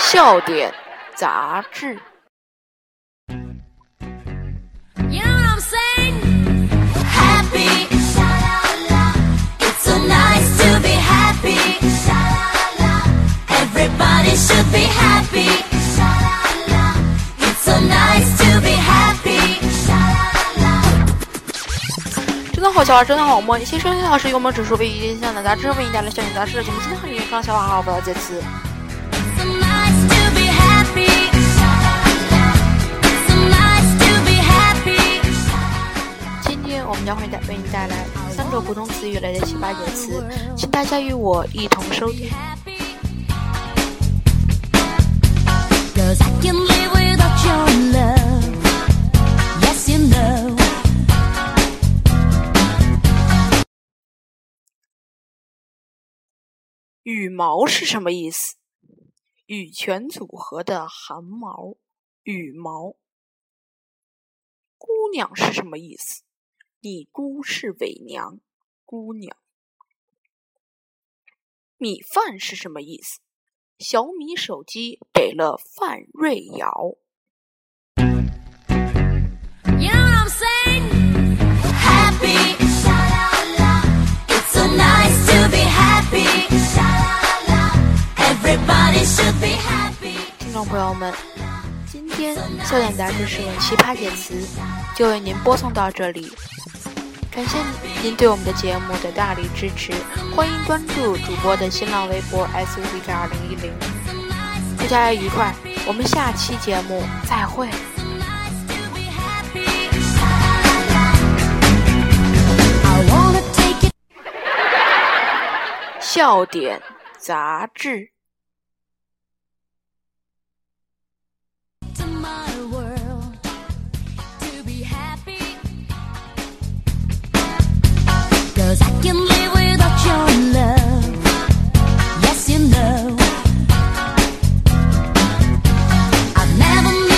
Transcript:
笑点杂志。真的好笑啊！真的好萌。先生老师幽默指数为一天向的杂志为你带来笑点杂志的节目。今天和你刚笑话好，不要介词。将会带为你带来三个普通词语类的七八九词，请大家与我一同收听。羽毛是什么意思？羽泉组合的汗毛，羽毛。姑娘是什么意思？你姑是伪娘，姑娘。米饭是什么意思？小米手机给了范瑞瑶。听众朋友们，今天笑点杂志使用奇葩解词，就为您播送到这里。感谢您对我们的节目的大力支持，欢迎关注主播的新浪微博 s u v k 二零一零。祝大家愉快，我们下期节目再会。笑点杂志。